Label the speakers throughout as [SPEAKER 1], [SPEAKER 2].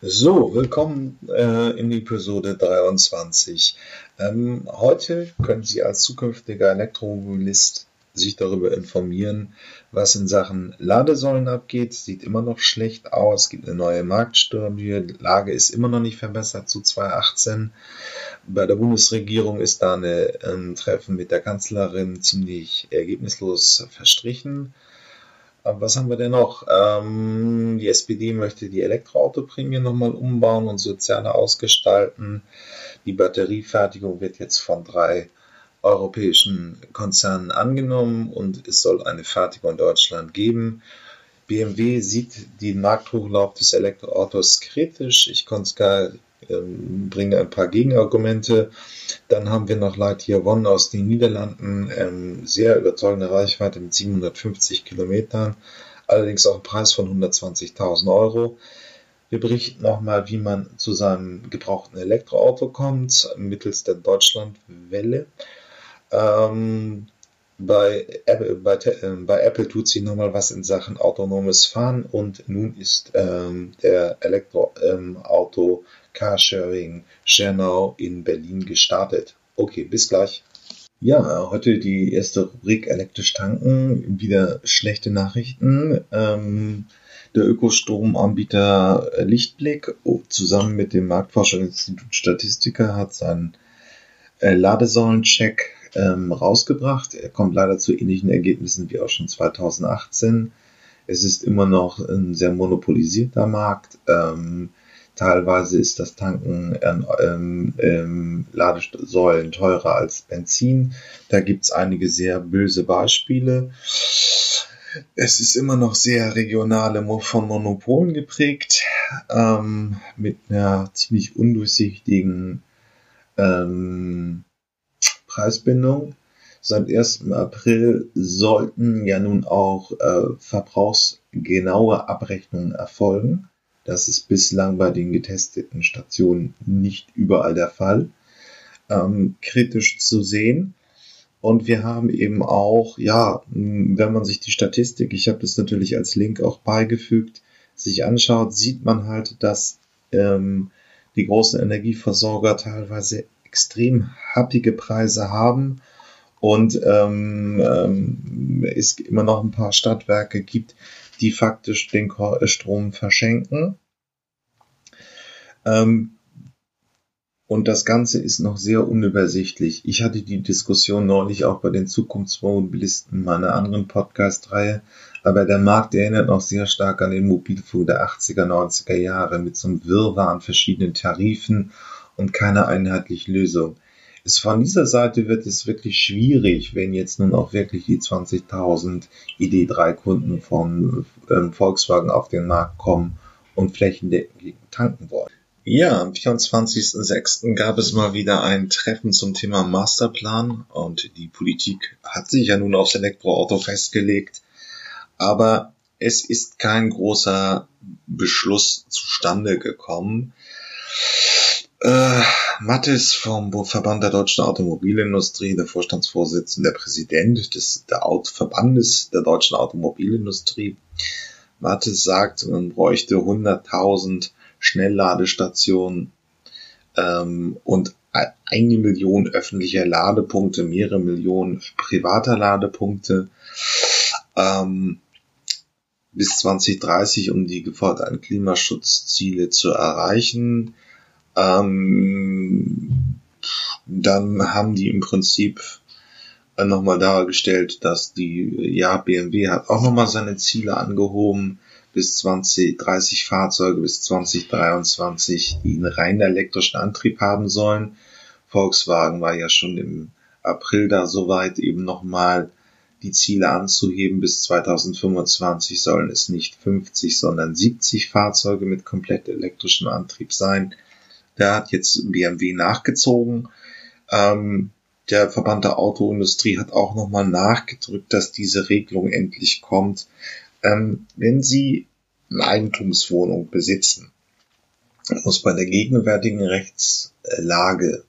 [SPEAKER 1] So, willkommen äh, in Episode 23. Ähm, heute können Sie als zukünftiger Elektromobilist sich darüber informieren, was in Sachen Ladesäulen abgeht. Sieht immer noch schlecht aus, es gibt eine neue Marktstudie, die Lage ist immer noch nicht verbessert zu 2018. Bei der Bundesregierung ist da ein ähm, Treffen mit der Kanzlerin ziemlich ergebnislos verstrichen. Was haben wir denn noch? Ähm, die SPD möchte die Elektroautoprämie nochmal umbauen und sozialer ausgestalten. Die Batteriefertigung wird jetzt von drei europäischen Konzernen angenommen und es soll eine Fertigung in Deutschland geben. BMW sieht den Markthochlauf des Elektroautos kritisch. Ich konnte es gar ähm, bringe ein paar Gegenargumente. Dann haben wir noch Lightyear One aus den Niederlanden, ähm, sehr überzeugende Reichweite mit 750 Kilometern, allerdings auch ein Preis von 120.000 Euro. Wir berichten nochmal, wie man zu seinem gebrauchten Elektroauto kommt, mittels der Deutschlandwelle. Ähm, bei Apple, bei, äh, bei Apple tut sie nochmal was in Sachen autonomes Fahren und nun ist ähm, der Elektroauto ähm, Carsharing Schernau in Berlin gestartet. Okay, bis gleich. Ja, heute die erste Rubrik elektrisch tanken. Wieder schlechte Nachrichten. Ähm, der Ökostromanbieter Lichtblick zusammen mit dem Marktforschungsinstitut Statistiker hat seinen äh, Ladesäulencheck ähm, rausgebracht. Er kommt leider zu ähnlichen Ergebnissen wie auch schon 2018. Es ist immer noch ein sehr monopolisierter Markt. Ähm, teilweise ist das Tanken an ähm, ähm, Ladesäulen teurer als Benzin. Da gibt es einige sehr böse Beispiele. Es ist immer noch sehr regionale von Monopolen geprägt, ähm, mit einer ziemlich undurchsichtigen ähm, Preisbindung. Seit 1. April sollten ja nun auch äh, verbrauchsgenaue Abrechnungen erfolgen. Das ist bislang bei den getesteten Stationen nicht überall der Fall. Ähm, kritisch zu sehen. Und wir haben eben auch, ja, wenn man sich die Statistik, ich habe das natürlich als Link auch beigefügt, sich anschaut, sieht man halt, dass ähm, die großen Energieversorger teilweise extrem happige Preise haben und ähm, ähm, es immer noch ein paar Stadtwerke gibt, die faktisch den äh, Strom verschenken. Ähm, und das Ganze ist noch sehr unübersichtlich. Ich hatte die Diskussion neulich auch bei den Zukunftsmobilisten meiner anderen Podcast-Reihe, aber der Markt erinnert noch sehr stark an den Mobilfunk der 80er, 90er Jahre mit so einem Wirrwarr an verschiedenen Tarifen und keine einheitliche Lösung. Es von dieser Seite wird es wirklich schwierig, wenn jetzt nun auch wirklich die 20.000 ID3-Kunden von ähm, Volkswagen auf den Markt kommen und flächendeckend tanken wollen. Ja, am 24.06. gab es mal wieder ein Treffen zum Thema Masterplan und die Politik hat sich ja nun aufs Elektroauto festgelegt, aber es ist kein großer Beschluss zustande gekommen. Äh, Mattes vom Verband der deutschen Automobilindustrie, der Vorstandsvorsitzende, der Präsident des der Verbandes der deutschen Automobilindustrie. Mattes sagt, man bräuchte 100.000 Schnellladestationen ähm, und eine Million öffentlicher Ladepunkte, mehrere Millionen privater Ladepunkte ähm, bis 2030, um die geforderten Klimaschutzziele zu erreichen. Ähm, dann haben die im Prinzip nochmal dargestellt, dass die, ja, BMW hat auch nochmal seine Ziele angehoben, bis 2030 Fahrzeuge bis 2023, die einen rein elektrischen Antrieb haben sollen. Volkswagen war ja schon im April da soweit eben nochmal die Ziele anzuheben. Bis 2025 sollen es nicht 50, sondern 70 Fahrzeuge mit komplett elektrischem Antrieb sein. Da hat jetzt BMW nachgezogen. Ähm, der Verband der Autoindustrie hat auch nochmal nachgedrückt, dass diese Regelung endlich kommt. Ähm, wenn Sie eine Eigentumswohnung besitzen, muss bei der gegenwärtigen Rechtslage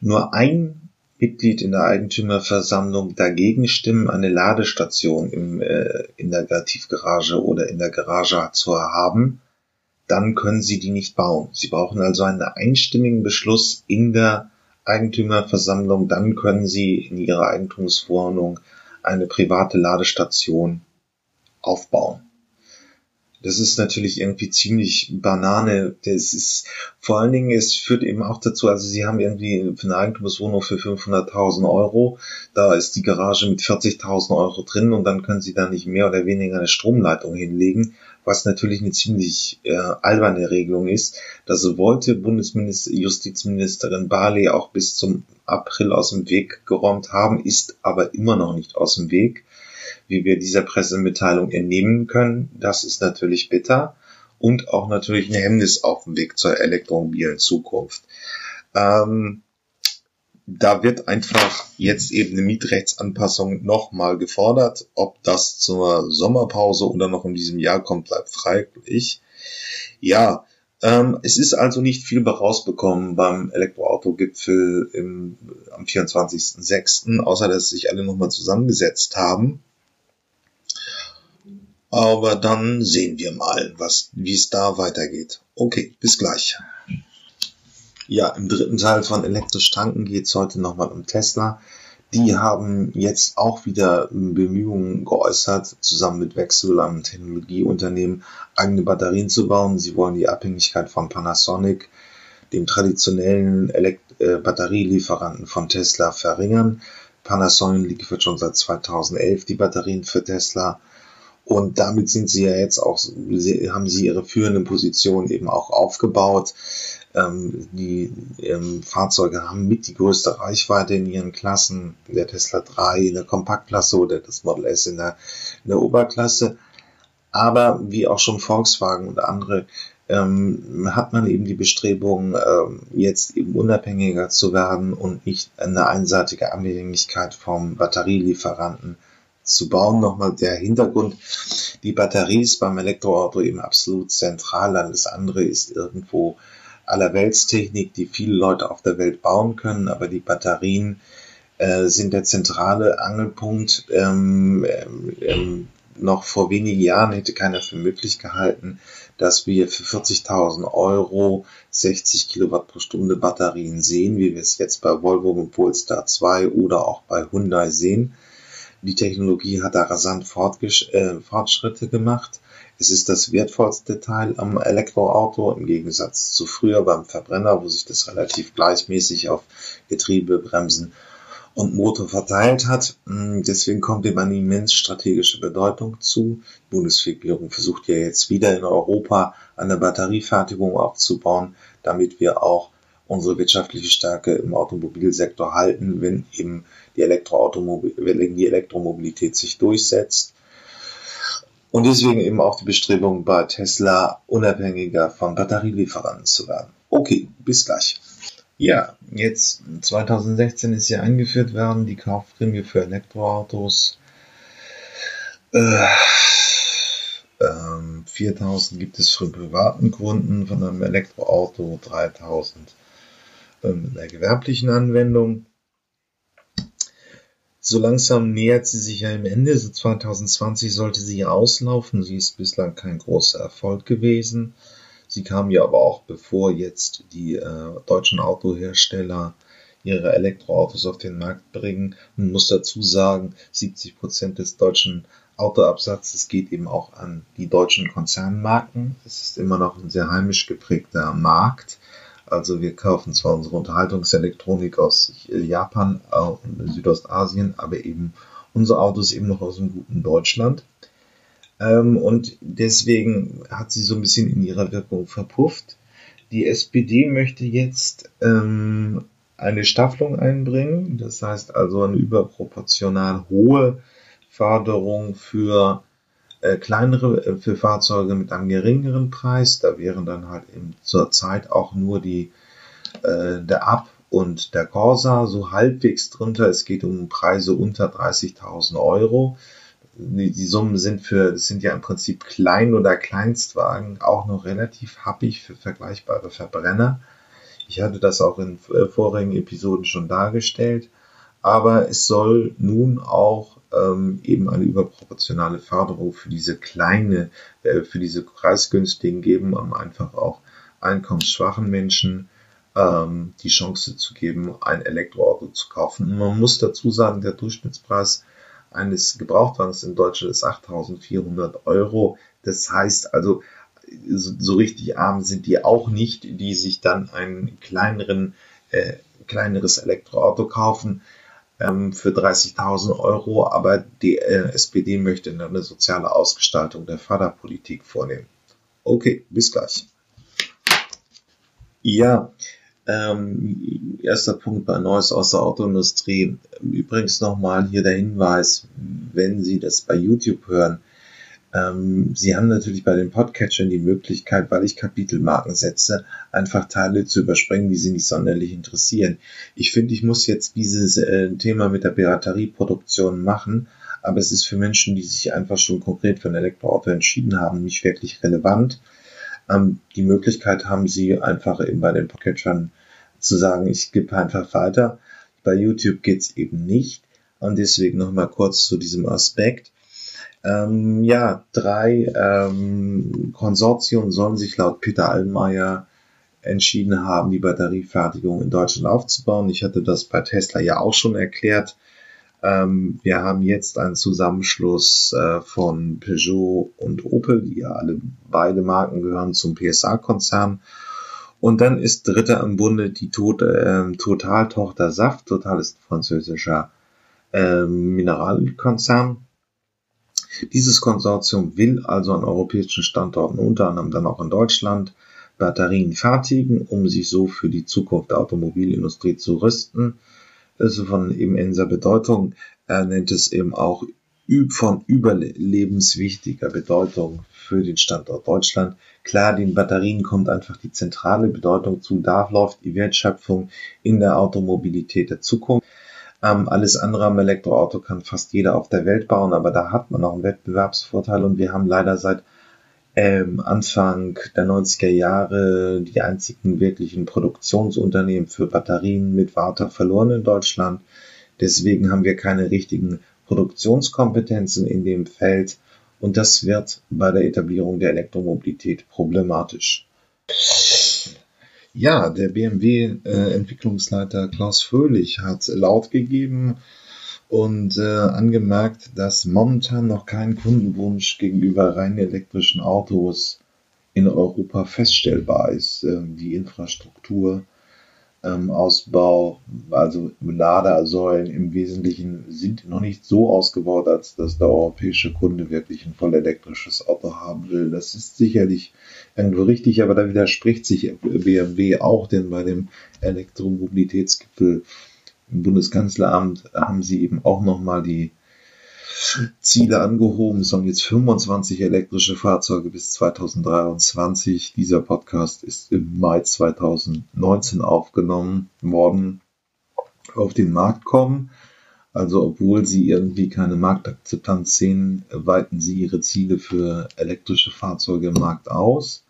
[SPEAKER 1] nur ein Mitglied in der Eigentümerversammlung dagegen stimmen, eine Ladestation im, äh, in der Tiefgarage oder in der Garage zu haben, dann können Sie die nicht bauen. Sie brauchen also einen einstimmigen Beschluss in der Eigentümerversammlung, dann können Sie in Ihrer Eigentumswohnung eine private Ladestation aufbauen. Das ist natürlich irgendwie ziemlich Banane. Das ist, vor allen Dingen, es führt eben auch dazu, also sie haben irgendwie eine Eigentumswohnung für 500.000 Euro, da ist die Garage mit 40.000 Euro drin und dann können sie da nicht mehr oder weniger eine Stromleitung hinlegen, was natürlich eine ziemlich äh, alberne Regelung ist. Das wollte Bundesminister, Justizministerin Barley auch bis zum April aus dem Weg geräumt haben, ist aber immer noch nicht aus dem Weg wie wir dieser Pressemitteilung entnehmen können. Das ist natürlich bitter und auch natürlich ein Hemmnis auf dem Weg zur elektromobilen Zukunft. Ähm, da wird einfach jetzt eben eine Mietrechtsanpassung nochmal gefordert. Ob das zur Sommerpause oder noch in diesem Jahr kommt, bleibt fraglich. Ja, ähm, es ist also nicht viel rausbekommen beim Elektroauto-Gipfel am 24.06., außer dass sich alle nochmal zusammengesetzt haben aber dann sehen wir mal, was, wie es da weitergeht. Okay, bis gleich. Ja, im dritten Teil von Elektrisch tanken geht es heute nochmal um Tesla. Die haben jetzt auch wieder Bemühungen geäußert, zusammen mit Wechsel, einem Technologieunternehmen, eigene Batterien zu bauen. Sie wollen die Abhängigkeit von Panasonic, dem traditionellen Elekt äh, Batterielieferanten von Tesla, verringern. Panasonic liefert schon seit 2011 die Batterien für Tesla und damit sind sie ja jetzt auch, haben sie ihre führende Position eben auch aufgebaut. Ähm, die ähm, Fahrzeuge haben mit die größte Reichweite in ihren Klassen. Der Tesla 3 in der Kompaktklasse oder das Model S in der, in der Oberklasse. Aber wie auch schon Volkswagen und andere ähm, hat man eben die Bestrebung, ähm, jetzt eben unabhängiger zu werden und nicht eine einseitige Abhängigkeit vom Batterielieferanten zu bauen. Nochmal der Hintergrund. Die Batterie ist beim Elektroauto eben absolut zentral. Alles andere ist irgendwo allerweltstechnik, die viele Leute auf der Welt bauen können, aber die Batterien äh, sind der zentrale Angelpunkt. Ähm, ähm, noch vor wenigen Jahren hätte keiner für möglich gehalten, dass wir für 40.000 Euro 60 Kilowatt pro Stunde Batterien sehen, wie wir es jetzt bei Volvo und Polestar 2 oder auch bei Hyundai sehen. Die Technologie hat da rasant äh, Fortschritte gemacht. Es ist das wertvollste Teil am Elektroauto im Gegensatz zu früher beim Verbrenner, wo sich das relativ gleichmäßig auf Getriebe, Bremsen und Motor verteilt hat. Hm, deswegen kommt ihm eine immens strategische Bedeutung zu. Die Bundesregierung versucht ja jetzt wieder in Europa eine Batteriefertigung aufzubauen, damit wir auch unsere wirtschaftliche Stärke im Automobilsektor halten, wenn eben die, Elektroautomobil wenn die Elektromobilität sich durchsetzt. Und deswegen eben auch die Bestrebung bei Tesla unabhängiger von Batterielieferanten zu werden. Okay, bis gleich. Ja, jetzt 2016 ist ja eingeführt worden, die Kaufprämie für Elektroautos. Äh, ähm, 4000 gibt es für privaten Kunden von einem Elektroauto, 3000 ähm, in der gewerblichen Anwendung. So langsam nähert sie sich ja im Ende. So 2020 sollte sie auslaufen. Sie ist bislang kein großer Erfolg gewesen. Sie kam ja aber auch bevor jetzt die äh, deutschen Autohersteller ihre Elektroautos auf den Markt bringen. Man muss dazu sagen, 70 Prozent des deutschen Autoabsatzes geht eben auch an die deutschen Konzernmarken. Es ist immer noch ein sehr heimisch geprägter Markt. Also wir kaufen zwar unsere Unterhaltungselektronik aus Japan und Südostasien, aber eben unsere Autos eben noch aus dem guten Deutschland. Ähm, und deswegen hat sie so ein bisschen in ihrer Wirkung verpufft. Die SPD möchte jetzt ähm, eine Staffelung einbringen, das heißt also eine überproportional hohe Förderung für äh, kleinere, äh, für Fahrzeuge mit einem geringeren Preis. Da wären dann halt eben zurzeit auch nur die, äh, der Up und der Corsa so halbwegs drunter. Es geht um Preise unter 30.000 Euro. Die, die, Summen sind für, das sind ja im Prinzip Klein- oder Kleinstwagen auch noch relativ happig für vergleichbare Verbrenner. Ich hatte das auch in äh, vorigen Episoden schon dargestellt. aber es soll nun auch ähm, eben eine überproportionale Förderung für diese kleine, äh, für diese preisgünstigen geben, um einfach auch einkommensschwachen Menschen ähm, die Chance zu geben, ein Elektroauto zu kaufen. Und man muss dazu sagen, der Durchschnittspreis eines Gebrauchtwagens in Deutschland ist 8.400 Euro. Das heißt also, so richtig arm sind die auch nicht, die sich dann ein kleineren, äh, kleineres Elektroauto kaufen ähm, für 30.000 Euro, aber die äh, SPD möchte eine soziale Ausgestaltung der Förderpolitik vornehmen. Okay, bis gleich. Ja, ähm, erster Punkt bei Neues aus der Autoindustrie. Übrigens nochmal hier der Hinweis, wenn Sie das bei YouTube hören, ähm, Sie haben natürlich bei den Podcatchern die Möglichkeit, weil ich Kapitelmarken setze, einfach Teile zu überspringen, die Sie nicht sonderlich interessieren. Ich finde, ich muss jetzt dieses äh, Thema mit der Piraterieproduktion machen, aber es ist für Menschen, die sich einfach schon konkret für ein Elektroauto entschieden haben, nicht wirklich relevant. Ähm, die Möglichkeit haben Sie einfach eben bei den Podcatchern zu sagen, ich gebe einfach weiter. Bei YouTube geht's eben nicht. Und deswegen nochmal kurz zu diesem Aspekt. Ähm, ja, drei ähm, Konsortien sollen sich laut Peter Allmeier entschieden haben, die Batteriefertigung in Deutschland aufzubauen. Ich hatte das bei Tesla ja auch schon erklärt. Ähm, wir haben jetzt einen Zusammenschluss äh, von Peugeot und Opel, die ja alle beide Marken gehören zum PSA-Konzern. Und dann ist dritter im Bunde die Tot, äh, Total-Tochter Saft. Total ist ein französischer äh, Mineralkonzern. Dieses Konsortium will also an europäischen Standorten, unter anderem dann auch in Deutschland, Batterien fertigen, um sich so für die Zukunft der Automobilindustrie zu rüsten. Also von immenser Bedeutung. Er nennt es eben auch von überlebenswichtiger Bedeutung für den Standort Deutschland. Klar, den Batterien kommt einfach die zentrale Bedeutung zu. Da läuft die Wertschöpfung in der Automobilität der Zukunft. Ähm, alles andere am Elektroauto kann fast jeder auf der Welt bauen, aber da hat man auch einen Wettbewerbsvorteil und wir haben leider seit ähm, Anfang der 90er Jahre die einzigen wirklichen Produktionsunternehmen für Batterien mit Warta verloren in Deutschland. Deswegen haben wir keine richtigen Produktionskompetenzen in dem Feld und das wird bei der Etablierung der Elektromobilität problematisch. Ja, der BMW-Entwicklungsleiter äh, Klaus Fröhlich hat laut gegeben und äh, angemerkt, dass momentan noch kein Kundenwunsch gegenüber rein elektrischen Autos in Europa feststellbar ist. Äh, die Infrastruktur ähm, Ausbau, also Ladesäulen im Wesentlichen sind noch nicht so ausgebaut, als dass der europäische Kunde wirklich ein voll elektrisches Auto haben will. Das ist sicherlich irgendwo richtig, aber da widerspricht sich BMW auch, denn bei dem Elektromobilitätsgipfel im Bundeskanzleramt haben sie eben auch nochmal die Ziele angehoben. Es sollen jetzt 25 elektrische Fahrzeuge bis 2023. Dieser Podcast ist im Mai 2019 aufgenommen worden, auf den Markt kommen. Also obwohl sie irgendwie keine Marktakzeptanz sehen, weiten sie ihre Ziele für elektrische Fahrzeuge im Markt aus.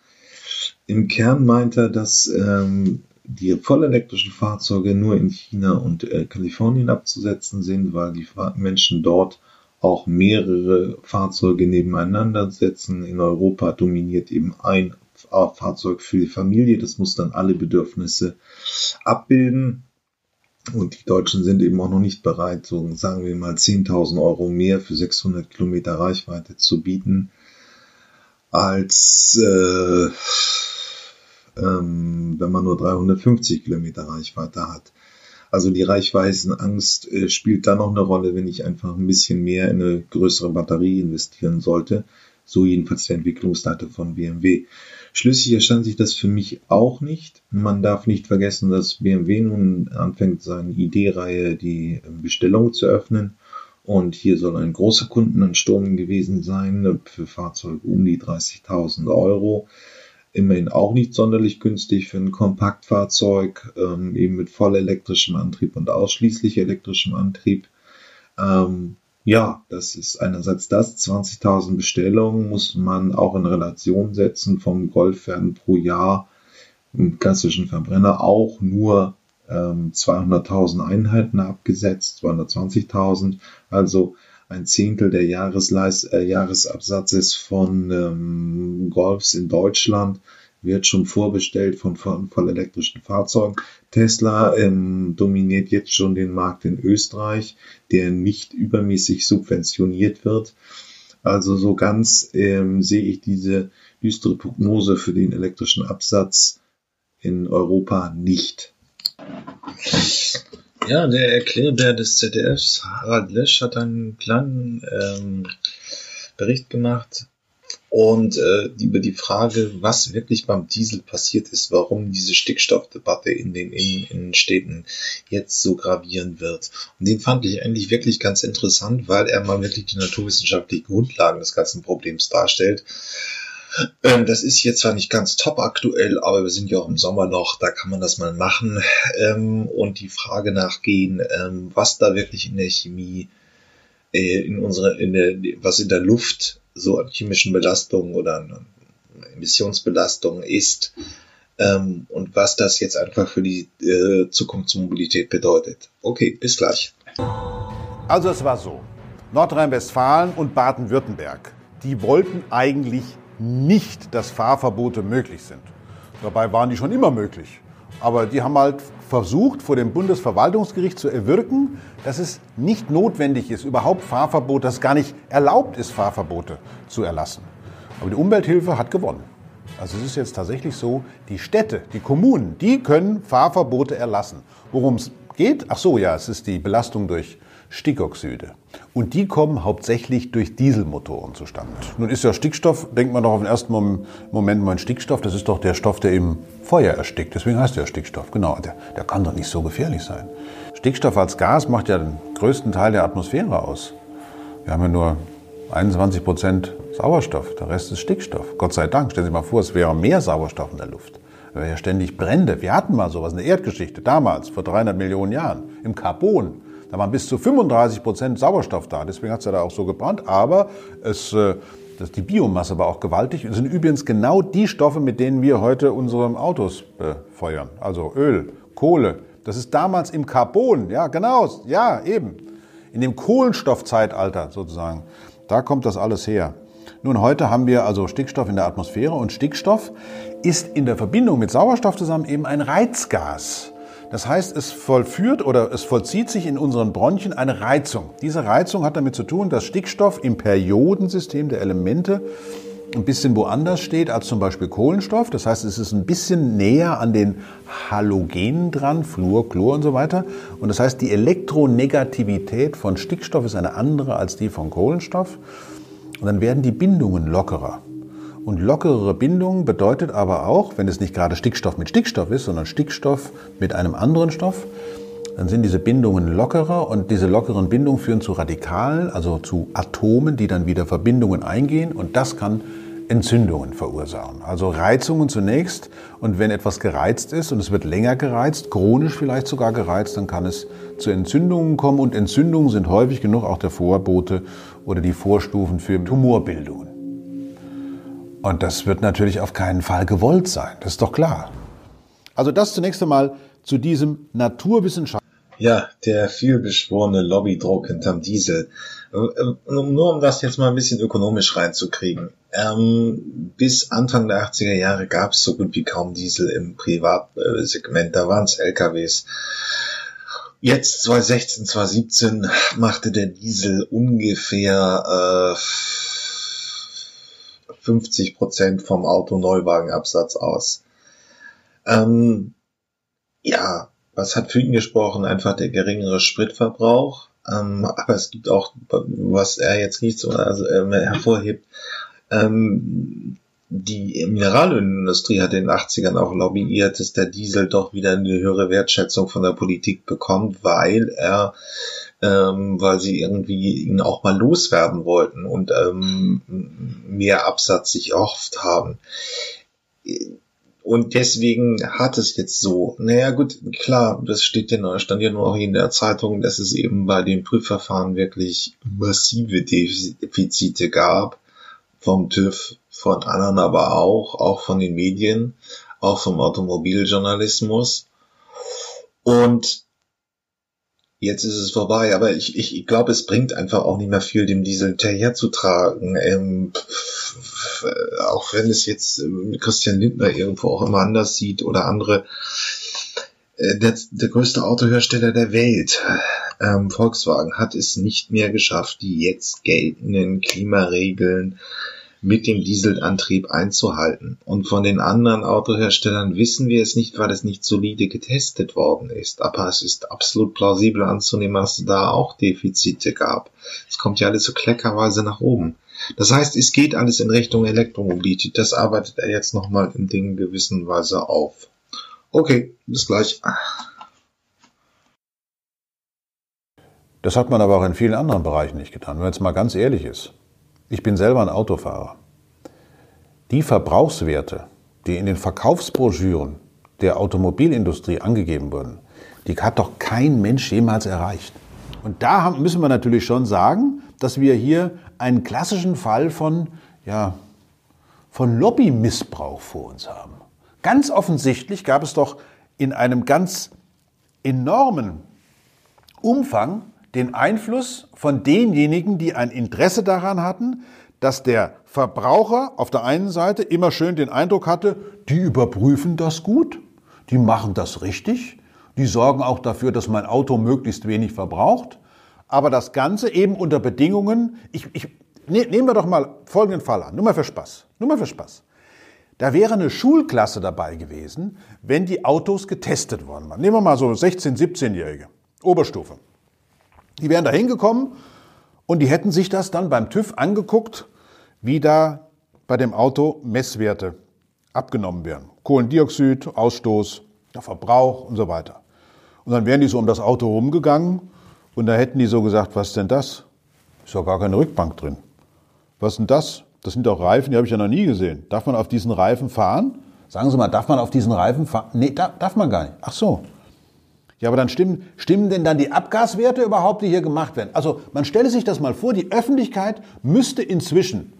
[SPEAKER 1] Im Kern meint er, dass ähm, die vollelektrischen Fahrzeuge nur in China und äh, Kalifornien abzusetzen sind, weil die Menschen dort auch mehrere Fahrzeuge nebeneinander setzen. In Europa dominiert eben ein Fahrzeug für die Familie. Das muss dann alle Bedürfnisse abbilden. Und die Deutschen sind eben auch noch nicht bereit, so sagen wir mal 10.000 Euro mehr für 600 Kilometer Reichweite zu bieten, als äh, ähm, wenn man nur 350 Kilometer Reichweite hat. Also die Reichweitenangst äh, spielt da noch eine Rolle, wenn ich einfach ein bisschen mehr in eine größere Batterie investieren sollte. So jedenfalls der Entwicklungsleiter von BMW. Schlüssig erstand sich das für mich auch nicht. Man darf nicht vergessen, dass BMW nun anfängt, seine Idee-Reihe die Bestellung zu öffnen. Und hier soll ein großer Kundenansturm gewesen sein für Fahrzeuge um die 30.000 Euro immerhin auch nicht sonderlich günstig für ein Kompaktfahrzeug, ähm, eben mit voll elektrischem Antrieb und ausschließlich elektrischem Antrieb. Ähm, ja, das ist einerseits das, 20.000 Bestellungen muss man auch in Relation setzen vom Golf werden pro Jahr. Im klassischen Verbrenner auch nur
[SPEAKER 2] ähm, 200.000 Einheiten abgesetzt, 220.000, also ein Zehntel der Jahresleist äh, Jahresabsatzes von ähm, Golfs in Deutschland wird schon vorbestellt von, von vollelektrischen Fahrzeugen. Tesla ähm, dominiert jetzt schon den Markt in Österreich, der nicht übermäßig subventioniert wird. Also so ganz ähm, sehe ich diese düstere Prognose für den elektrischen Absatz in Europa nicht.
[SPEAKER 1] Ja, der Erklärbär des ZDFs, Harald Lesch, hat einen kleinen ähm, Bericht gemacht und äh, über die Frage, was wirklich beim Diesel passiert ist, warum diese Stickstoffdebatte in den Innenstädten jetzt so gravierend wird. Und den fand ich eigentlich wirklich ganz interessant, weil er mal wirklich die naturwissenschaftlichen Grundlagen des ganzen Problems darstellt. Ähm, das ist jetzt zwar nicht ganz top aktuell, aber wir sind ja auch im Sommerloch, da kann man das mal machen ähm, und die Frage nachgehen, ähm, was da wirklich in der Chemie, äh, in unserer, in der, was in der Luft so an chemischen Belastungen oder Emissionsbelastungen ist ähm, und was das jetzt einfach für die äh, Zukunftsmobilität bedeutet. Okay, bis gleich.
[SPEAKER 3] Also es war so, Nordrhein-Westfalen und Baden-Württemberg, die wollten eigentlich nicht, dass Fahrverbote möglich sind. Dabei waren die schon immer möglich. Aber die haben halt versucht, vor dem Bundesverwaltungsgericht zu erwirken, dass es nicht notwendig ist, überhaupt Fahrverbote, dass es gar nicht erlaubt ist, Fahrverbote zu erlassen. Aber die Umwelthilfe hat gewonnen. Also es ist jetzt tatsächlich so, die Städte, die Kommunen, die können Fahrverbote erlassen. Worum es geht? Ach so, ja, es ist die Belastung durch Stickoxide. Und die kommen hauptsächlich durch Dieselmotoren zustande. Nun ist ja Stickstoff, denkt man doch auf den ersten Moment mal Stickstoff, das ist doch der Stoff, der im Feuer erstickt. Deswegen heißt der Stickstoff. Genau, der, der kann doch nicht so gefährlich sein. Stickstoff als Gas macht ja den größten Teil der Atmosphäre aus. Wir haben ja nur 21 Prozent Sauerstoff, der Rest ist Stickstoff. Gott sei Dank, stellen Sie sich mal vor, es wäre mehr Sauerstoff in der Luft. Wäre ja ständig Brände. Wir hatten mal sowas in der Erdgeschichte, damals, vor 300 Millionen Jahren, im Carbon. Da waren bis zu 35 Prozent Sauerstoff da. Deswegen hat es ja da auch so gebrannt. Aber es, äh, das, die Biomasse war auch gewaltig. Es sind übrigens genau die Stoffe, mit denen wir heute unsere Autos befeuern. Also Öl, Kohle. Das ist damals im Carbon. Ja, genau. Ja, eben. In dem Kohlenstoffzeitalter sozusagen. Da kommt das alles her. Nun, heute haben wir also Stickstoff in der Atmosphäre und Stickstoff ist in der Verbindung mit Sauerstoff zusammen eben ein Reizgas. Das heißt, es vollführt oder es vollzieht sich in unseren Bronchien eine Reizung. Diese Reizung hat damit zu tun, dass Stickstoff im Periodensystem der Elemente ein bisschen woanders steht als zum Beispiel Kohlenstoff. Das heißt, es ist ein bisschen näher an den Halogenen dran, Fluor, Chlor und so weiter. Und das heißt, die Elektronegativität von Stickstoff ist eine andere als die von Kohlenstoff. Und dann werden die Bindungen lockerer. Und lockerere Bindung bedeutet aber auch, wenn es nicht gerade Stickstoff mit Stickstoff ist, sondern Stickstoff mit einem anderen Stoff, dann sind diese Bindungen lockerer und diese lockeren Bindungen führen zu Radikalen, also zu Atomen, die dann wieder Verbindungen eingehen und das kann Entzündungen verursachen. Also Reizungen zunächst und wenn etwas gereizt ist und es wird länger gereizt, chronisch vielleicht sogar gereizt, dann kann es zu Entzündungen kommen und Entzündungen sind häufig genug auch der Vorbote oder die Vorstufen für Tumorbildungen. Und das wird natürlich auf keinen Fall gewollt sein, das ist doch klar. Also das zunächst einmal zu diesem Naturwissenschaft.
[SPEAKER 1] Ja, der vielbeschworene Lobbydruck hinterm Diesel. Äh, nur um das jetzt mal ein bisschen ökonomisch reinzukriegen. Ähm, bis Anfang der 80er Jahre gab es so gut wie kaum Diesel im Privatsegment. Da waren es LKWs. Jetzt 2016, 2017 machte der Diesel ungefähr äh, 50 Prozent vom Autoneuwagenabsatz aus. Ähm, ja, was hat für ihn gesprochen? Einfach der geringere Spritverbrauch. Ähm, aber es gibt auch, was er jetzt nicht so also, äh, hervorhebt, ähm, die Mineralölindustrie hat in den 80ern auch lobbyiert, dass der Diesel doch wieder eine höhere Wertschätzung von der Politik bekommt, weil er ähm, weil sie irgendwie ihn auch mal loswerden wollten und ähm, mehr Absatz sich erhofft haben. Und deswegen hat es jetzt so, naja gut, klar, das steht ja, stand ja nur auch in der Zeitung, dass es eben bei den Prüfverfahren wirklich massive Defizite gab, vom TÜV, von anderen aber auch, auch von den Medien, auch vom Automobiljournalismus. Und jetzt ist es vorbei, aber ich, ich, ich glaube, es bringt einfach auch nicht mehr viel, dem Diesel hinterherzutragen. Ähm, auch wenn es jetzt äh, Christian Lindner irgendwo auch immer anders sieht oder andere. Äh, der, der größte Autohersteller der Welt, ähm, Volkswagen, hat es nicht mehr geschafft, die jetzt geltenden Klimaregeln mit dem Dieselantrieb einzuhalten. Und von den anderen Autoherstellern wissen wir es nicht, weil es nicht solide getestet worden ist. Aber es ist absolut plausibel anzunehmen, dass es da auch Defizite gab. Es kommt ja alles so kleckerweise nach oben. Das heißt, es geht alles in Richtung Elektromobilität. Das arbeitet er jetzt nochmal in den gewissen Weise auf. Okay, bis gleich.
[SPEAKER 3] Das hat man aber auch in vielen anderen Bereichen nicht getan, wenn jetzt mal ganz ehrlich ist. Ich bin selber ein Autofahrer. Die Verbrauchswerte, die in den Verkaufsbroschüren der Automobilindustrie angegeben wurden, die hat doch kein Mensch jemals erreicht. Und da müssen wir natürlich schon sagen, dass wir hier einen klassischen Fall von, ja, von Lobbymissbrauch vor uns haben. Ganz offensichtlich gab es doch in einem ganz enormen Umfang den Einfluss von denjenigen, die ein Interesse daran hatten, dass der Verbraucher auf der einen Seite immer schön den Eindruck hatte, die überprüfen das gut, die machen das richtig, die sorgen auch dafür, dass mein Auto möglichst wenig verbraucht, aber das Ganze eben unter Bedingungen, ich, ich, ne, nehmen wir doch mal folgenden Fall an, nur mal für Spaß, nur mal für Spaß. Da wäre eine Schulklasse dabei gewesen, wenn die Autos getestet worden waren. Nehmen wir mal so 16-, 17-Jährige, Oberstufe. Die wären da hingekommen und die hätten sich das dann beim TÜV angeguckt, wie da bei dem Auto Messwerte abgenommen werden. Kohlendioxid, Ausstoß, der Verbrauch und so weiter. Und dann wären die so um das Auto rumgegangen und da hätten die so gesagt, was ist denn das? Ist doch gar keine Rückbank drin. Was ist denn das? Das sind doch Reifen, die habe ich ja noch nie gesehen. Darf man auf diesen Reifen fahren? Sagen Sie mal, darf man auf diesen Reifen fahren? Nee, darf man gar nicht. Ach so. Ja, aber dann stimmen, stimmen denn dann die Abgaswerte überhaupt, die hier gemacht werden? Also man stelle sich das mal vor, die Öffentlichkeit müsste inzwischen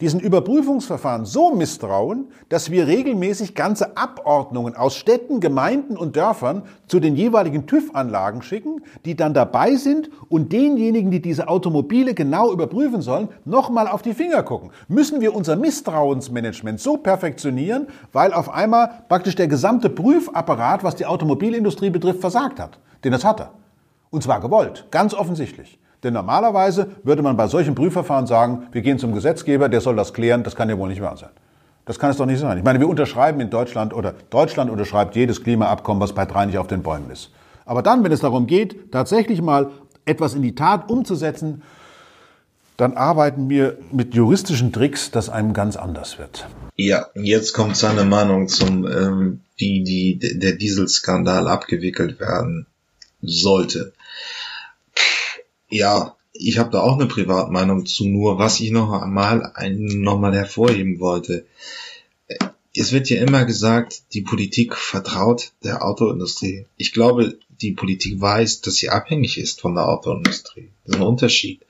[SPEAKER 3] diesen Überprüfungsverfahren so misstrauen, dass wir regelmäßig ganze Abordnungen aus Städten, Gemeinden und Dörfern zu den jeweiligen TÜV-Anlagen schicken, die dann dabei sind und denjenigen, die diese Automobile genau überprüfen sollen, nochmal auf die Finger gucken. Müssen wir unser Misstrauensmanagement so perfektionieren, weil auf einmal praktisch der gesamte Prüfapparat, was die Automobilindustrie betrifft, versagt hat. Denn das hat er. Und zwar gewollt, ganz offensichtlich. Denn normalerweise würde man bei solchen Prüfverfahren sagen, wir gehen zum Gesetzgeber, der soll das klären, das kann ja wohl nicht wahr sein. Das kann es doch nicht sein. Ich meine, wir unterschreiben in Deutschland oder Deutschland unterschreibt jedes Klimaabkommen, was bei drei nicht auf den Bäumen ist. Aber dann, wenn es darum geht, tatsächlich mal etwas in die Tat umzusetzen, dann arbeiten wir mit juristischen Tricks, dass einem ganz anders wird.
[SPEAKER 1] Ja, jetzt kommt seine Meinung zum, ähm, wie die, der Dieselskandal abgewickelt werden sollte. Ja, ich habe da auch eine Privatmeinung zu, nur was ich noch einmal, noch mal hervorheben wollte. Es wird ja immer gesagt, die Politik vertraut der Autoindustrie. Ich glaube, die Politik weiß, dass sie abhängig ist von der Autoindustrie. Das ist ein Unterschied.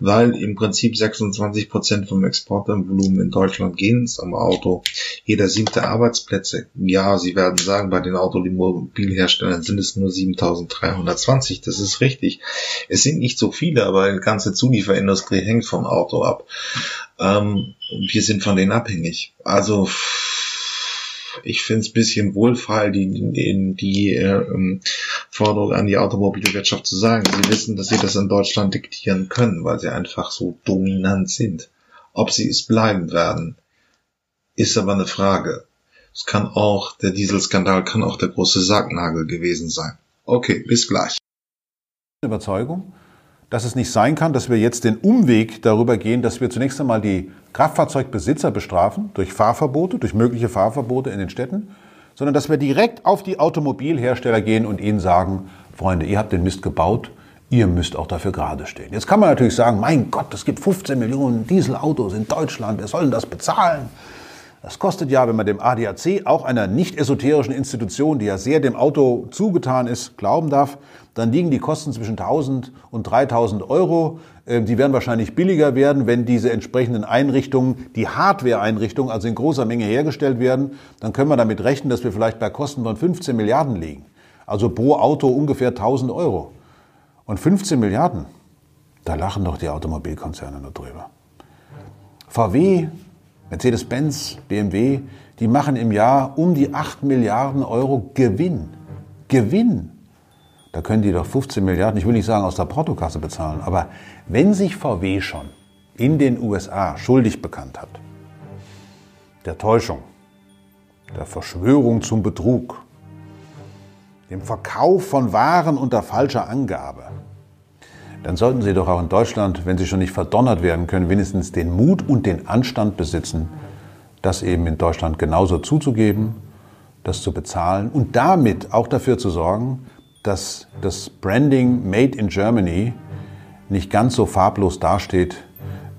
[SPEAKER 1] Weil im Prinzip 26 Prozent vom Exportvolumen in Deutschland gehen ins Auto. Jeder siebte Arbeitsplätze. Ja, Sie werden sagen, bei den Automobilherstellern sind es nur 7320. Das ist richtig. Es sind nicht so viele, aber die ganze Zulieferindustrie hängt vom Auto ab. Ähm, wir sind von denen abhängig. Also, ich finde es bisschen wohlfeil, die, die, die äh, Forderung an die Automobilwirtschaft zu sagen. Sie wissen, dass sie das in Deutschland diktieren können, weil sie einfach so dominant sind. Ob sie es bleiben werden, ist aber eine Frage. Es kann auch, der Dieselskandal kann auch der große Sargnagel gewesen sein. Okay, bis gleich.
[SPEAKER 3] Überzeugung, dass es nicht sein kann, dass wir jetzt den Umweg darüber gehen, dass wir zunächst einmal die Kraftfahrzeugbesitzer bestrafen durch Fahrverbote, durch mögliche Fahrverbote in den Städten, sondern dass wir direkt auf die Automobilhersteller gehen und ihnen sagen, Freunde, ihr habt den Mist gebaut, ihr müsst auch dafür gerade stehen. Jetzt kann man natürlich sagen, mein Gott, es gibt 15 Millionen Dieselautos in Deutschland, wer soll denn das bezahlen? Das kostet ja, wenn man dem ADAC, auch einer nicht esoterischen Institution, die ja sehr dem Auto zugetan ist, glauben darf, dann liegen die Kosten zwischen 1000 und 3000 Euro. Ähm, die werden wahrscheinlich billiger werden, wenn diese entsprechenden Einrichtungen, die Hardware-Einrichtungen, also in großer Menge hergestellt werden. Dann können wir damit rechnen, dass wir vielleicht bei Kosten von 15 Milliarden liegen. Also pro Auto ungefähr 1000 Euro. Und 15 Milliarden, da lachen doch die Automobilkonzerne nur drüber. VW, Mercedes-Benz, BMW, die machen im Jahr um die 8 Milliarden Euro Gewinn. Gewinn. Da können die doch 15 Milliarden, ich will nicht sagen aus der Portokasse bezahlen, aber wenn sich VW schon in den USA schuldig bekannt hat, der Täuschung, der Verschwörung zum Betrug, dem Verkauf von Waren unter falscher Angabe, dann sollten Sie doch auch in Deutschland, wenn Sie schon nicht verdonnert werden können, wenigstens den Mut und den Anstand besitzen, das eben in Deutschland genauso zuzugeben, das zu bezahlen und damit auch dafür zu sorgen, dass das Branding Made in Germany nicht ganz so farblos dasteht,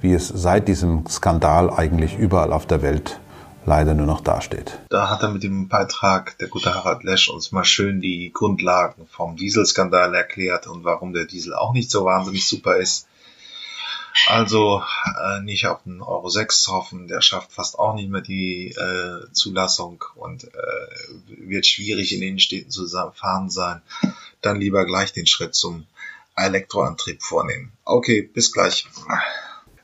[SPEAKER 3] wie es seit diesem Skandal eigentlich überall auf der Welt leider nur noch dasteht.
[SPEAKER 4] Da hat er mit dem Beitrag, der gute Harald Lesch, uns mal schön die Grundlagen vom Dieselskandal erklärt und warum der Diesel auch nicht so wahnsinnig super ist. Also äh, nicht auf den Euro 6 hoffen, der schafft fast auch nicht mehr die äh, Zulassung und äh, wird schwierig in den Städten zu fahren sein. Dann lieber gleich den Schritt zum Elektroantrieb vornehmen. Okay, bis gleich.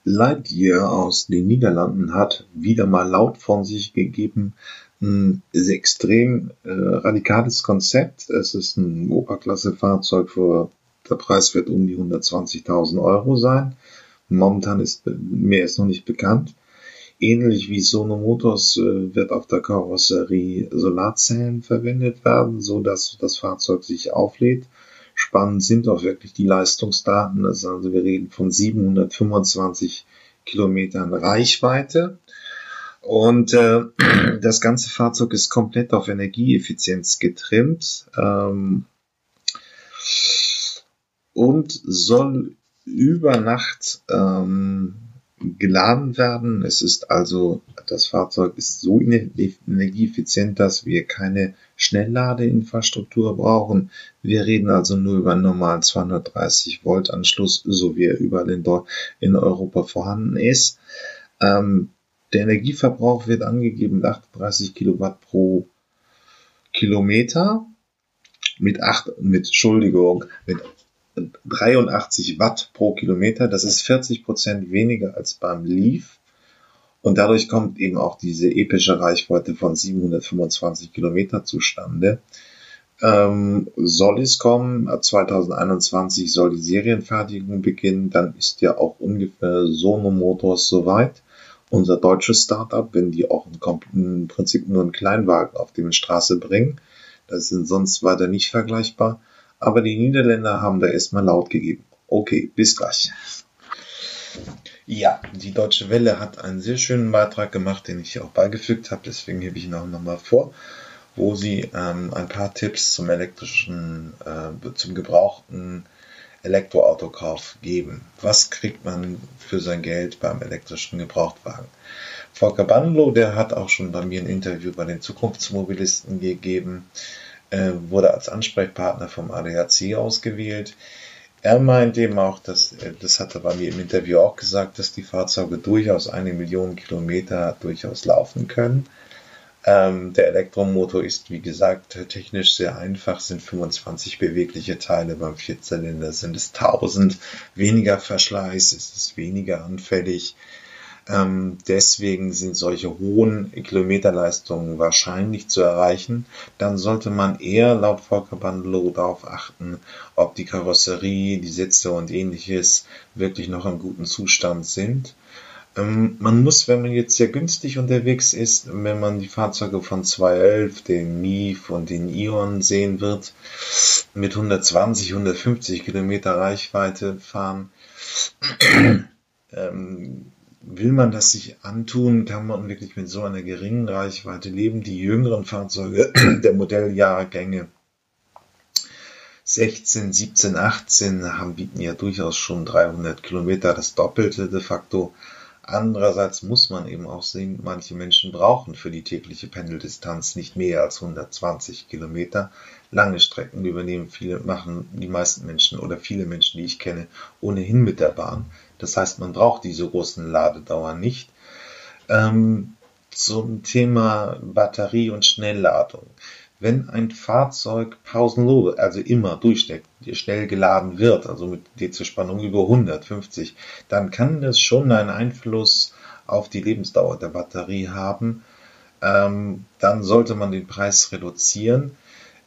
[SPEAKER 1] Lightyear aus den Niederlanden hat wieder mal laut von sich gegeben, ein extrem äh, radikales Konzept. Es ist ein Oberklasse-Fahrzeug für der Preis wird um die 120.000 Euro sein. Momentan ist mehr ist noch nicht bekannt. Ähnlich wie Sono Motors äh, wird auf der Karosserie Solarzellen verwendet werden, so dass das Fahrzeug sich auflädt Spannend sind auch wirklich die Leistungsdaten. Also wir reden von 725 Kilometern Reichweite. Und äh, das ganze Fahrzeug ist komplett auf Energieeffizienz getrimmt ähm, und soll über Nacht ähm, geladen werden. Es ist also, das Fahrzeug ist so energieeffizient, dass wir keine Schnellladeinfrastruktur brauchen. Wir reden also nur über einen normalen 230 Volt Anschluss, so wie er überall in, in Europa vorhanden ist. Ähm, der Energieverbrauch wird angegeben mit 38 Kilowatt pro Kilometer. Mit 8, mit, Entschuldigung, mit 83 Watt pro Kilometer. Das ist 40 Prozent weniger als beim Leaf. Und dadurch kommt eben auch diese epische Reichweite von 725 Kilometer zustande. Ähm, soll es kommen, 2021 soll die Serienfertigung beginnen, dann ist ja auch ungefähr Sono Motors soweit. Unser deutsches Startup, wenn die auch im Prinzip nur einen Kleinwagen auf die Straße bringen, das sind sonst weiter nicht vergleichbar. Aber die Niederländer haben da erstmal laut gegeben. Okay, bis gleich. Ja, die Deutsche Welle hat einen sehr schönen Beitrag gemacht, den ich hier auch beigefügt habe, deswegen hebe ich ihn auch nochmal vor, wo sie ähm, ein paar Tipps zum elektrischen, äh, zum gebrauchten Elektroautokauf geben. Was kriegt man für sein Geld beim elektrischen Gebrauchtwagen? Volker Bandlow, der hat auch schon bei mir ein Interview bei den Zukunftsmobilisten gegeben, äh, wurde als Ansprechpartner vom ADAC ausgewählt. Er meint eben auch, dass, äh, das hat er bei mir im Interview auch gesagt, dass die Fahrzeuge durchaus eine Million Kilometer durchaus laufen können. Ähm, der Elektromotor ist, wie gesagt, technisch sehr einfach, sind 25 bewegliche Teile, beim Vierzylinder sind es 1000, weniger Verschleiß, ist es weniger anfällig. Ähm, deswegen sind solche hohen Kilometerleistungen wahrscheinlich zu erreichen. Dann sollte man eher laut Volker Bandelow darauf achten, ob die Karosserie, die Sitze und ähnliches wirklich noch im guten Zustand sind. Ähm, man muss, wenn man jetzt sehr günstig unterwegs ist, wenn man die Fahrzeuge von 211, den Mief und den Ion sehen wird, mit 120, 150 Kilometer Reichweite fahren, ähm, will man das sich antun, kann man wirklich mit so einer geringen Reichweite leben. Die jüngeren Fahrzeuge der Modelljahrgänge 16, 17, 18 haben, bieten ja durchaus schon 300 Kilometer, das Doppelte de facto. Andererseits muss man eben auch sehen, manche Menschen brauchen für die tägliche Pendeldistanz nicht mehr als 120 Kilometer. Lange Strecken übernehmen viele, machen die meisten Menschen oder viele Menschen, die ich kenne, ohnehin mit der Bahn. Das heißt, man braucht diese großen Ladedauer nicht. Ähm, zum Thema Batterie und Schnellladung. Wenn ein Fahrzeug pausenlos, also immer durchsteckt, schnell geladen wird, also mit DC-Spannung über 150, dann kann das schon einen Einfluss auf die Lebensdauer der Batterie haben. Ähm, dann sollte man den Preis reduzieren.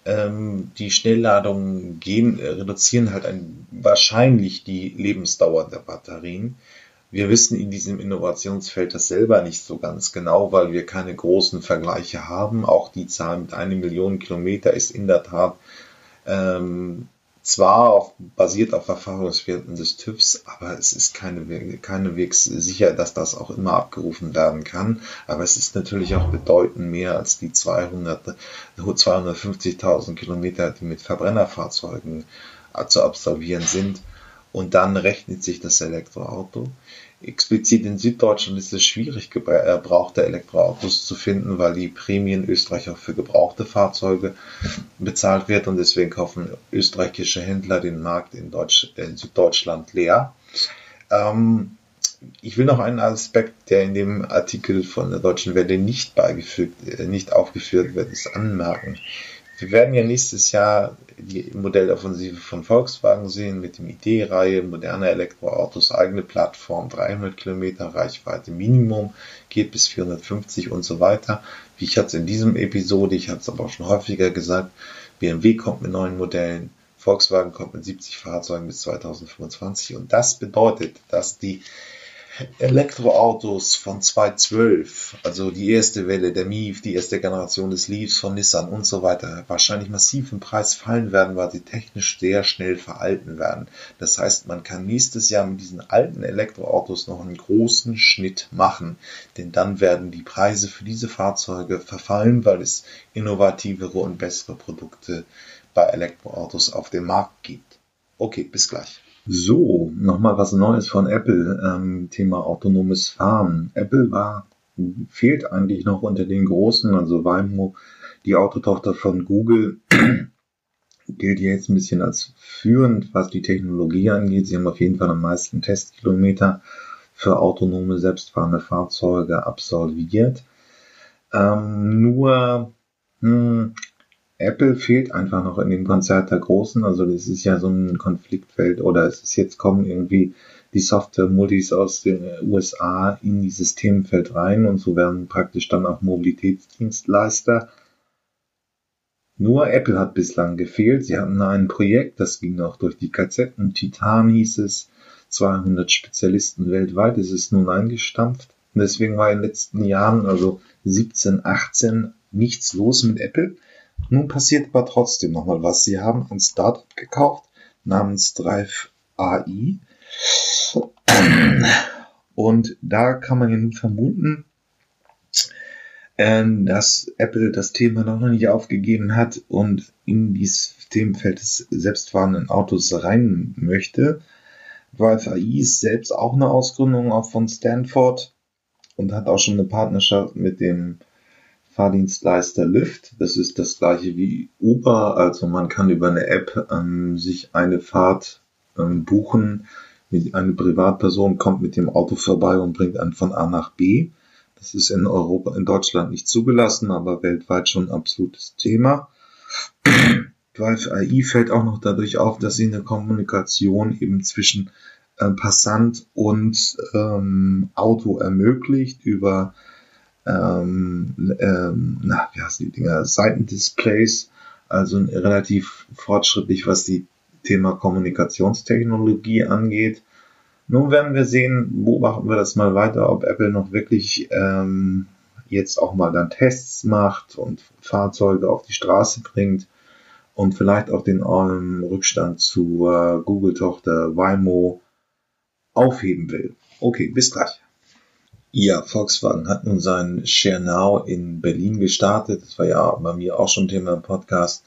[SPEAKER 1] Ähm, die Schnellladungen gehen, äh, reduzieren halt ein, wahrscheinlich die Lebensdauer der Batterien. Wir wissen in diesem Innovationsfeld das selber nicht so ganz genau, weil wir keine großen Vergleiche haben. Auch die Zahl mit einer Million Kilometer ist in der Tat ähm, zwar auf, basiert auf Erfahrungswerten des TÜVs, aber es ist keine, keinewegs sicher, dass das auch immer abgerufen werden kann. Aber es ist natürlich auch bedeutend mehr als die 200, 250.000 Kilometer, die mit Verbrennerfahrzeugen zu absolvieren sind. Und dann rechnet sich das Elektroauto. Explizit in Süddeutschland ist es schwierig, gebrauchte Elektroautos zu finden, weil die Prämie in Österreich auch für gebrauchte Fahrzeuge bezahlt wird und deswegen kaufen österreichische Händler den Markt in, Deutsch, in Süddeutschland leer. Ähm, ich will noch einen Aspekt, der in dem Artikel von der Deutschen Welle nicht beigefügt, äh, nicht aufgeführt wird, ist anmerken. Wir werden ja nächstes Jahr die Modelloffensive von Volkswagen sehen mit dem ID-Reihe, moderne Elektroautos, eigene Plattform, 300 Kilometer Reichweite Minimum, geht bis 450 und so weiter. Wie ich hatte es in diesem Episode, ich hatte es aber auch schon häufiger gesagt, BMW kommt mit neuen Modellen, Volkswagen kommt mit 70 Fahrzeugen bis 2025 und das bedeutet, dass die Elektroautos von 2012, also die erste Welle der MIF, die erste Generation des Leafs von Nissan und so weiter, wahrscheinlich massiv im Preis fallen werden, weil sie technisch sehr schnell veralten werden. Das heißt, man kann nächstes Jahr mit diesen alten Elektroautos noch einen großen Schnitt machen, denn dann werden die Preise für diese Fahrzeuge verfallen, weil es innovativere und bessere Produkte bei Elektroautos auf dem Markt gibt. Okay, bis gleich. So, nochmal was Neues von Apple, ähm, Thema autonomes Fahren. Apple war, fehlt eigentlich noch unter den Großen, also Waymo, die Autotochter von Google, gilt jetzt ein bisschen als führend, was die Technologie angeht. Sie haben auf jeden Fall am meisten Testkilometer für autonome, selbstfahrende Fahrzeuge absolviert. Ähm, nur, hm, Apple fehlt einfach noch in dem Konzert der Großen. Also das ist ja so ein Konfliktfeld oder es ist jetzt kommen irgendwie die Software-Multis aus den USA in dieses Themenfeld rein und so werden praktisch dann auch Mobilitätsdienstleister. Nur Apple hat bislang gefehlt. Sie hatten ein Projekt, das ging auch durch die KZ und Titan hieß es. 200 Spezialisten weltweit ist es nun eingestampft. Und deswegen war in den letzten Jahren, also 17, 18, nichts los mit Apple. Nun passiert aber trotzdem nochmal was. Sie haben ein Startup gekauft namens Drive AI. Und da kann man ja nun vermuten, ähm, dass Apple das Thema noch nicht aufgegeben hat und in dieses Themenfeld des selbstfahrenden Autos rein möchte. Drive AI ist selbst auch eine Ausgründung auch von Stanford und hat auch schon eine Partnerschaft mit dem Fahrdienstleister Lyft. Das ist das gleiche wie Uber. Also man kann über eine App ähm, sich eine Fahrt ähm, buchen. Eine Privatperson kommt mit dem Auto vorbei und bringt einen von A nach B. Das ist in Europa, in Deutschland nicht zugelassen, aber weltweit schon ein absolutes Thema. Drive AI fällt auch noch dadurch auf, dass sie eine Kommunikation eben zwischen äh, Passant und ähm, Auto ermöglicht über ähm, ähm, na, wie heißen die Dinger, Seitendisplays, also relativ fortschrittlich, was die Thema Kommunikationstechnologie angeht. Nun werden wir sehen, beobachten wir das mal weiter, ob Apple noch wirklich ähm, jetzt auch mal dann Tests macht und Fahrzeuge auf die Straße bringt und vielleicht auch den ähm, Rückstand zur Google-Tochter Waymo aufheben will. Okay, bis gleich. Ja, Volkswagen hat nun seinen Share Now in Berlin gestartet. Das war ja bei mir auch schon Thema im Podcast.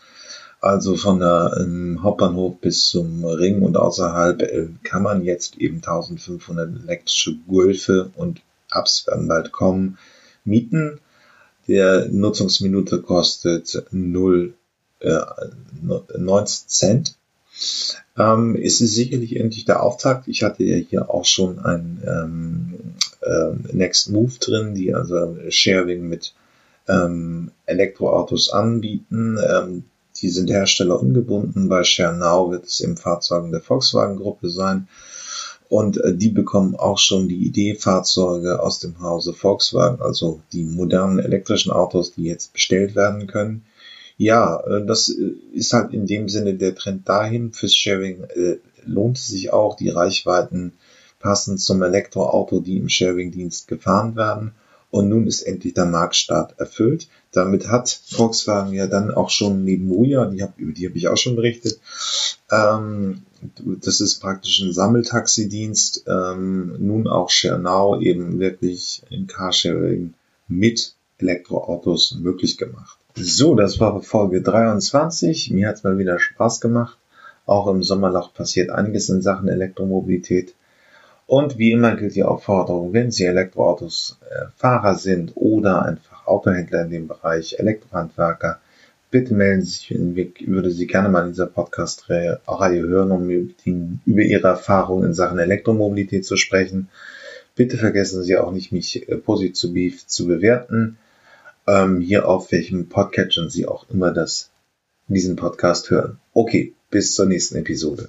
[SPEAKER 1] Also von der ähm, Hauptbahnhof bis zum Ring und außerhalb äh, kann man jetzt eben 1500 elektrische Golfe und Ups werden bald kommen, mieten. Der Nutzungsminute kostet 0, äh, 90 Cent. Ähm, es ist sicherlich endlich der Auftakt. Ich hatte ja hier auch schon ein ähm, äh, Next Move drin, die also Sharing mit ähm, Elektroautos anbieten. Ähm, die sind herstellerungebunden. Bei Schernau wird es im Fahrzeugen der Volkswagen-Gruppe sein. Und äh, die bekommen auch schon die Idee-Fahrzeuge aus dem Hause Volkswagen, also die modernen elektrischen Autos, die jetzt bestellt werden können. Ja, äh, das äh, ist halt in dem Sinne der Trend dahin. Fürs Sharing äh, lohnt es sich auch, die Reichweiten passend zum Elektroauto, die im Sharing-Dienst gefahren werden. Und nun ist endlich der Marktstart erfüllt. Damit hat Volkswagen ja dann auch schon neben Moja, die hab, über die habe ich auch schon berichtet, ähm, das ist praktisch ein Sammeltaxidienst, ähm, nun auch ShareNow eben wirklich in Carsharing mit Elektroautos möglich gemacht. So, das war Folge 23. Mir hat es mal wieder Spaß gemacht. Auch im Sommerloch passiert einiges in Sachen Elektromobilität. Und wie immer gilt die Aufforderung, wenn Sie Elektroautos äh, Fahrer sind oder einfach Autohändler in dem Bereich, Elektrohandwerker, bitte melden Sie sich, ich würde Sie gerne mal in dieser Podcast-Reihe hören, um über Ihre Erfahrungen in Sachen Elektromobilität zu sprechen. Bitte vergessen Sie auch nicht, mich äh, positiv zu bewerten, ähm, hier auf welchem Podcatcher Sie auch immer das, diesen Podcast hören. Okay, bis zur nächsten Episode.